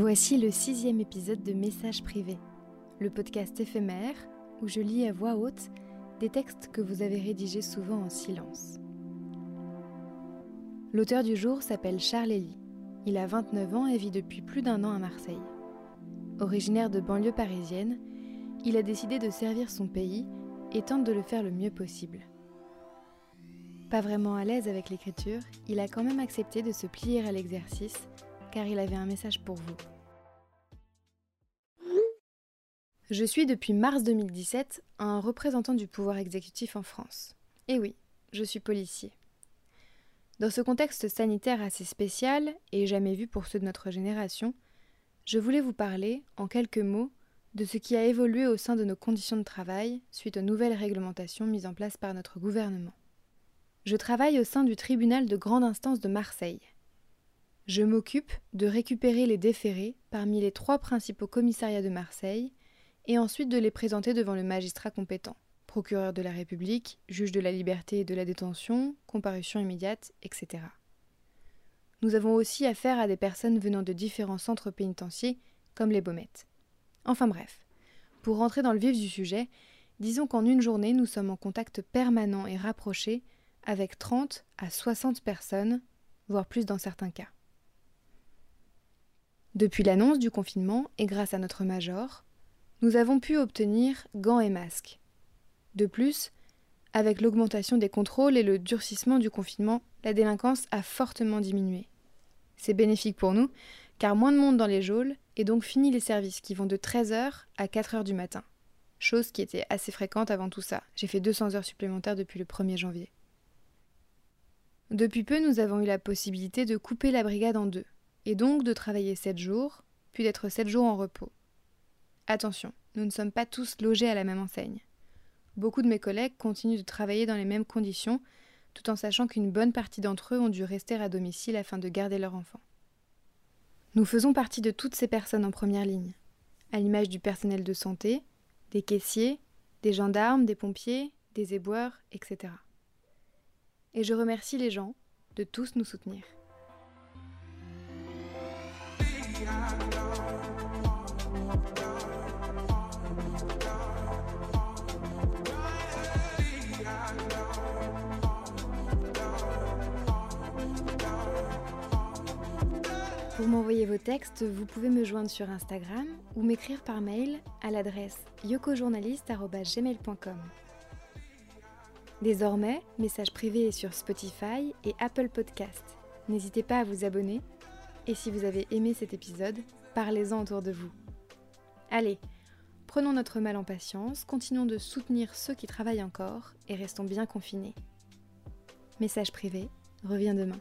Voici le sixième épisode de Messages privés, le podcast éphémère où je lis à voix haute des textes que vous avez rédigés souvent en silence. L'auteur du jour s'appelle Charles Elie. Il a 29 ans et vit depuis plus d'un an à Marseille. Originaire de banlieue parisienne, il a décidé de servir son pays et tente de le faire le mieux possible. Pas vraiment à l'aise avec l'écriture, il a quand même accepté de se plier à l'exercice car il avait un message pour vous. Je suis depuis mars 2017 un représentant du pouvoir exécutif en France. Et oui, je suis policier. Dans ce contexte sanitaire assez spécial, et jamais vu pour ceux de notre génération, je voulais vous parler, en quelques mots, de ce qui a évolué au sein de nos conditions de travail suite aux nouvelles réglementations mises en place par notre gouvernement. Je travaille au sein du tribunal de grande instance de Marseille. Je m'occupe de récupérer les déférés parmi les trois principaux commissariats de Marseille et ensuite de les présenter devant le magistrat compétent, procureur de la République, juge de la liberté et de la détention, comparution immédiate, etc. Nous avons aussi affaire à des personnes venant de différents centres pénitentiaires, comme les Baumettes. Enfin bref, pour rentrer dans le vif du sujet, disons qu'en une journée, nous sommes en contact permanent et rapproché avec 30 à 60 personnes, voire plus dans certains cas. Depuis l'annonce du confinement et grâce à notre major, nous avons pu obtenir gants et masques. De plus, avec l'augmentation des contrôles et le durcissement du confinement, la délinquance a fortement diminué. C'est bénéfique pour nous, car moins de monde dans les geôles, et donc fini les services qui vont de 13h à 4h du matin. Chose qui était assez fréquente avant tout ça. J'ai fait 200 heures supplémentaires depuis le 1er janvier. Depuis peu, nous avons eu la possibilité de couper la brigade en deux, et donc de travailler 7 jours, puis d'être 7 jours en repos. Attention, nous ne sommes pas tous logés à la même enseigne. Beaucoup de mes collègues continuent de travailler dans les mêmes conditions, tout en sachant qu'une bonne partie d'entre eux ont dû rester à domicile afin de garder leur enfant. Nous faisons partie de toutes ces personnes en première ligne, à l'image du personnel de santé, des caissiers, des gendarmes, des pompiers, des éboueurs, etc. Et je remercie les gens de tous nous soutenir. Pour m'envoyer vos textes, vous pouvez me joindre sur Instagram ou m'écrire par mail à l'adresse yokojournaliste.gmail.com. Désormais, message privé est sur Spotify et Apple Podcast. N'hésitez pas à vous abonner et si vous avez aimé cet épisode, parlez-en autour de vous. Allez, prenons notre mal en patience, continuons de soutenir ceux qui travaillent encore et restons bien confinés. Message privé revient demain.